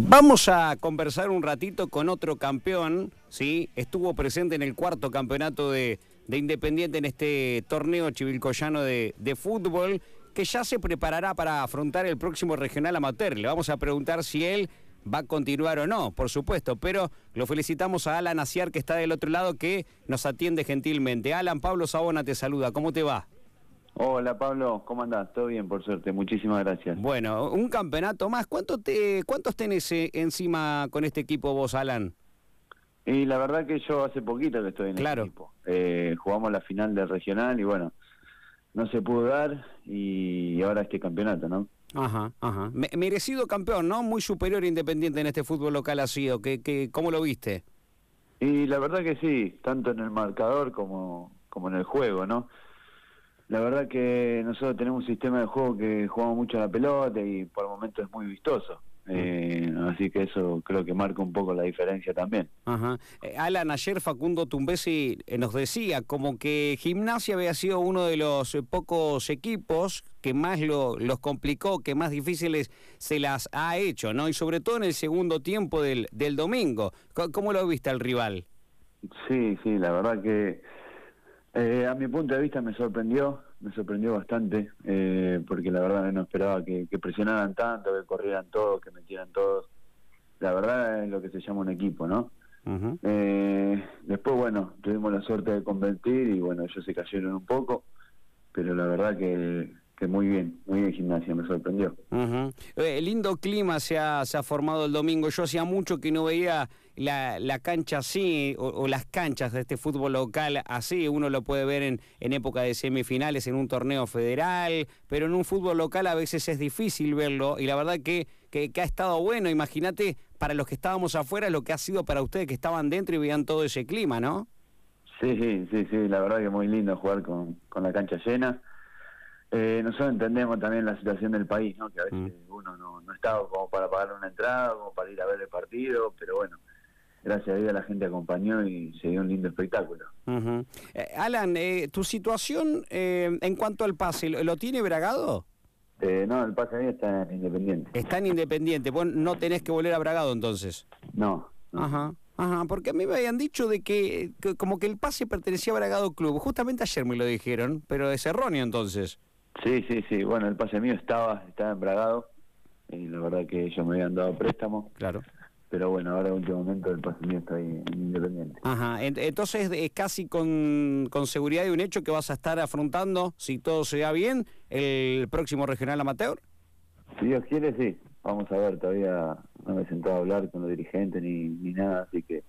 Vamos a conversar un ratito con otro campeón, ¿sí? Estuvo presente en el cuarto campeonato de, de Independiente en este torneo chivilcoyano de, de fútbol, que ya se preparará para afrontar el próximo regional amateur. Le vamos a preguntar si él va a continuar o no, por supuesto, pero lo felicitamos a Alan Aciar, que está del otro lado, que nos atiende gentilmente. Alan, Pablo Sabona te saluda, ¿cómo te va? Hola Pablo, ¿cómo andás? Todo bien, por suerte, muchísimas gracias. Bueno, un campeonato más. ¿Cuánto te, ¿Cuántos tenés eh, encima con este equipo vos, Alan? Y la verdad que yo hace poquito que estoy en Claro. el equipo. Eh, jugamos la final del regional y bueno, no se pudo dar y ahora este campeonato, ¿no? Ajá, ajá. Me- merecido campeón, ¿no? Muy superior e Independiente en este fútbol local ha sido. ¿Qué, qué, ¿Cómo lo viste? Y la verdad que sí, tanto en el marcador como, como en el juego, ¿no? La verdad que nosotros tenemos un sistema de juego que jugamos mucho a la pelota y por momentos es muy vistoso. Eh, así que eso creo que marca un poco la diferencia también. Ajá. Eh, Alan, ayer Facundo Tumbesi eh, nos decía como que Gimnasia había sido uno de los eh, pocos equipos que más lo- los complicó, que más difíciles se las ha hecho, ¿no? Y sobre todo en el segundo tiempo del, del domingo. Co- ¿Cómo lo viste al rival? Sí, sí, la verdad que eh, a mi punto de vista me sorprendió, me sorprendió bastante, eh, porque la verdad no esperaba que, que presionaran tanto, que corrieran todos, que metieran todos. La verdad es lo que se llama un equipo, ¿no? Eh, después, bueno, tuvimos la suerte de convertir y bueno, ellos se cayeron un poco, pero la verdad que, que muy bien, muy bien gimnasia, me sorprendió. Eh, lindo clima se ha, se ha formado el domingo. Yo hacía mucho que no veía la, la cancha así, o, o las canchas de este fútbol local así. Uno lo puede ver en, en época de semifinales, en un torneo federal, pero en un fútbol local a veces es difícil verlo. Y la verdad que, que, que ha estado bueno. Imagínate para los que estábamos afuera lo que ha sido para ustedes que estaban dentro y veían todo ese clima, ¿no? Sí, sí, sí, sí, la verdad que muy lindo jugar con, con la cancha llena. Eh, nosotros entendemos también la situación del país, ¿no? que a veces uno no, no estaba como para pagar una entrada, como para ir a ver el partido, pero bueno, gracias a Dios la gente acompañó y se dio un lindo espectáculo. Eh, Alan, eh, tu situación eh, en cuanto al pase, ¿lo, lo tiene Bragado? Eh, no, el pase mío está en Independiente. Está en Independiente, vos no tenés que volver a Bragado entonces. No, no. Ajá, ajá, porque a mí me habían dicho de que, que como que el pase pertenecía a Bragado Club. Justamente ayer me lo dijeron, pero es erróneo entonces. Sí, sí, sí, bueno, el pase mío estaba, estaba embragado, y la verdad que ellos me habían dado préstamo, Claro. pero bueno, ahora en último momento el pase mío está ahí en Independiente. Ajá, ent- entonces es casi con, con seguridad de un hecho que vas a estar afrontando, si todo se da bien, el próximo regional amateur. Si Dios quiere, sí. Vamos a ver, todavía no me he sentado a hablar con los dirigentes ni, ni nada, así que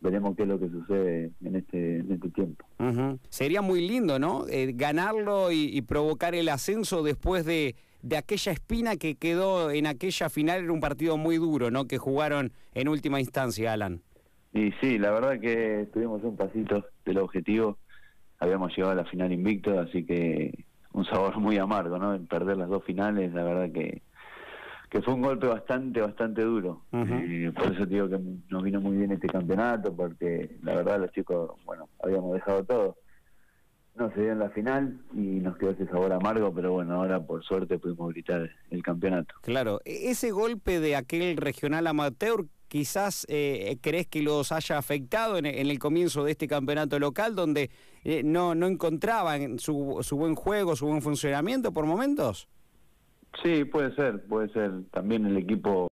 veremos qué es lo que sucede en este, en este tiempo. Sería muy lindo, ¿no? Eh, ganarlo y, y provocar el ascenso después de, de aquella espina que quedó en aquella final. Era un partido muy duro, ¿no? Que jugaron en última instancia, Alan. Y sí, la verdad que estuvimos un pasito del objetivo, habíamos llegado a la final invicto, así que un sabor muy amargo, ¿no? En perder las dos finales, la verdad que que fue un golpe bastante, bastante duro. Eh, por eso digo que nos vino muy bien este campeonato, porque la verdad los chicos, bueno, habíamos dejado todo. No se dio en la final y nos quedó ese sabor amargo, pero bueno, ahora por suerte pudimos gritar el campeonato. Claro, e- ese golpe de aquel regional amateur, quizás eh, crees que los haya afectado en, en el comienzo de este campeonato local, donde eh, no, no encontraban su, su buen juego, su buen funcionamiento por momentos. Sí, puede ser, puede ser. También el equipo,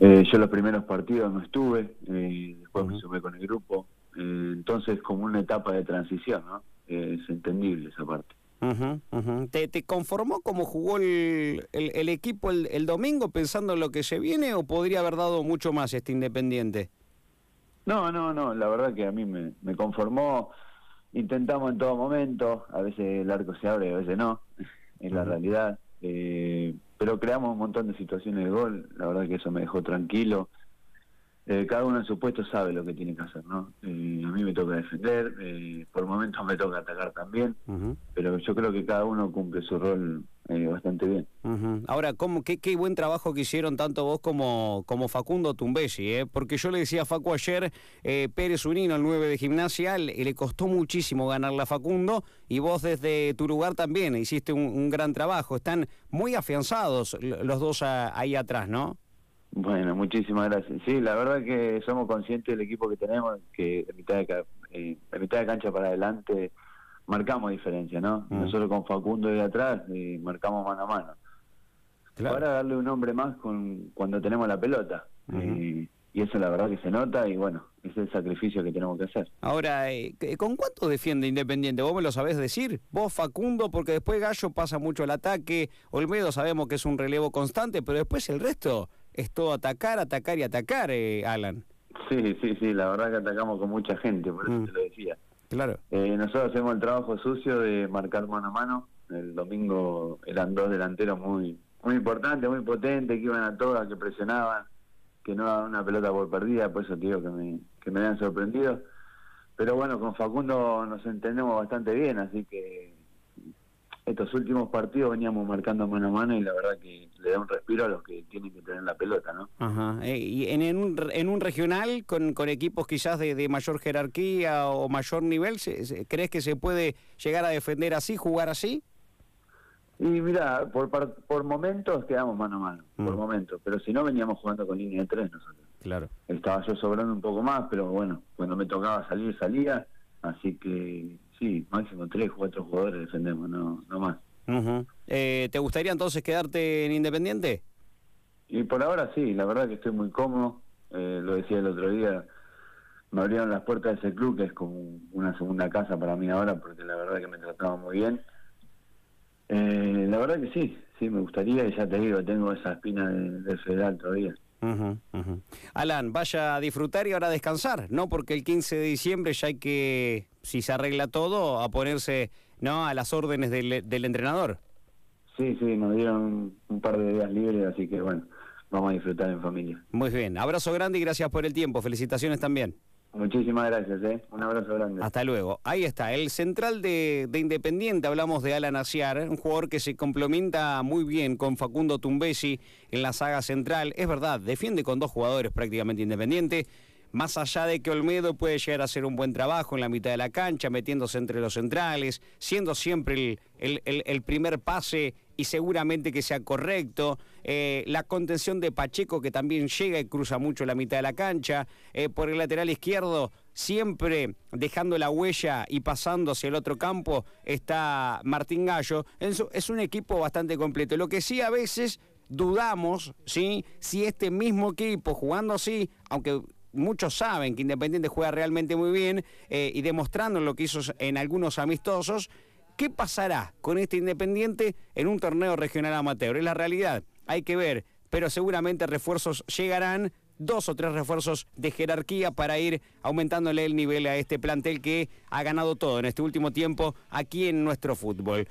eh, yo los primeros partidos no estuve, eh, después me sumé con el grupo, eh, entonces como una etapa de transición, ¿no? Eh, es entendible esa parte. ¿Te, te conformó cómo jugó el, el- el equipo el, el domingo pensando en lo que se viene o podría haber dado mucho más este Independiente? No, no, no, la verdad que a mí me, me conformó, intentamos en todo momento, a veces el arco se abre, a veces no, es la realidad, eh, pero creamos un montón de situaciones de gol, la verdad que eso me dejó tranquilo. Eh, cada uno en su puesto sabe lo que tiene que hacer, ¿no? Eh, a mí me toca defender, eh, por momentos me toca atacar también, pero yo creo que cada uno cumple su rol eh, bastante bien. ujú. Ahora, ¿cómo, qué, qué buen trabajo que hicieron tanto vos como, como Facundo Tumbesi, ¿eh? porque yo le decía a Facu ayer, eh, Pérez Unino, el 9 de gimnasia, le, le costó muchísimo ganarle a Facundo y vos desde tu lugar también hiciste un, un gran trabajo. Están muy afianzados los dos a- ahí atrás, ¿no? Bueno, muchísimas gracias. Sí, la verdad que somos conscientes del equipo que tenemos, que de mitad de, eh, mitad de cancha para adelante marcamos diferencia, ¿no? Mm. Nosotros con Facundo de atrás y marcamos mano a mano. Ahora darle un nombre más con cuando tenemos la pelota. y, eso la verdad que se nota y bueno, es el sacrificio que tenemos que hacer. Ahora, eh, ¿con cuánto defiende Independiente? ¿Vos me lo sabés decir? Vos, Facundo, porque después Gallo pasa mucho el ataque, Olmedo sabemos que es un relevo constante, pero después el resto es todo atacar, atacar y atacar, eh, Alan. Sí, sí, sí, la verdad que atacamos con mucha gente, por eso mm. te lo decía. Claro. Eh, nosotros hacemos el trabajo sucio de marcar mano a mano. El domingo eran dos delanteros muy muy importantes, muy potentes, que iban a todas, que presionaban, que no daban una pelota por perdida, por eso te digo que me, que me habían sorprendido. Pero bueno, con Facundo nos entendemos bastante bien, así que estos últimos partidos veníamos marcando mano a mano y la verdad que le da un respiro a los que tienen que tener la pelota, ¿no? Ajá. Eh, ¿Y en, un, en un regional con, con equipos quizás de, de mayor jerarquía o mayor nivel, ¿crees que se puede llegar a defender así, jugar así? Y mira, por, por momentos quedamos mano a mano, por mm. momentos, pero si no veníamos jugando con línea de tres nosotros. Claro. Estaba yo sobrando un poco más, pero bueno, cuando me tocaba salir, salía, así que sí, máximo tres, cuatro jugadores defendemos, no, no más. eh, ¿Te gustaría entonces quedarte en Independiente? Y por ahora sí, la verdad que estoy muy cómodo, eh, lo decía el otro día, me abrieron las puertas de ese club, que es como una segunda casa para mí ahora, porque la verdad que me trataba muy bien. Eh, la verdad que sí, sí, me gustaría, y ya te digo, tengo esa espina del federal todavía. Alan, vaya a disfrutar y ahora a descansar, ¿no? Porque el 15 de diciembre ya hay que, si se arregla todo, a ponerse no a las órdenes del, del entrenador. Sí, sí, nos dieron un par de días libres, así que bueno, vamos a disfrutar en familia. Muy bien, abrazo grande y gracias por el tiempo, felicitaciones también. Muchísimas gracias, ¿eh? un abrazo grande. Hasta luego. Ahí está, el central de, Independiente, hablamos de Alan Aciar, un jugador que se complementa muy bien con Facundo Tumbesi en la saga central. Es verdad, defiende con dos jugadores prácticamente independientes más allá de que Olmedo puede llegar a hacer un buen trabajo en la mitad de la cancha, metiéndose entre los centrales, siendo siempre el, primer pase y seguramente que sea correcto. Eh, la contención de Pacheco, que también llega y cruza mucho la mitad de la cancha. Eh, por el lateral izquierdo, siempre dejando la huella y pasando hacia el otro campo, está Martín Gallo. Es un equipo bastante completo. Lo que sí a veces dudamos, ¿sí? Si este mismo equipo jugando así, aunque muchos saben que Independiente juega realmente muy bien eh, y demostrando lo que hizo en algunos amistosos. ¿Qué pasará con este Independiente en un torneo regional amateur? Es la realidad, hay que ver, pero seguramente refuerzos llegarán, dos o tres refuerzos de jerarquía para ir aumentándole el nivel a este plantel que ha ganado todo en este último tiempo aquí en nuestro fútbol.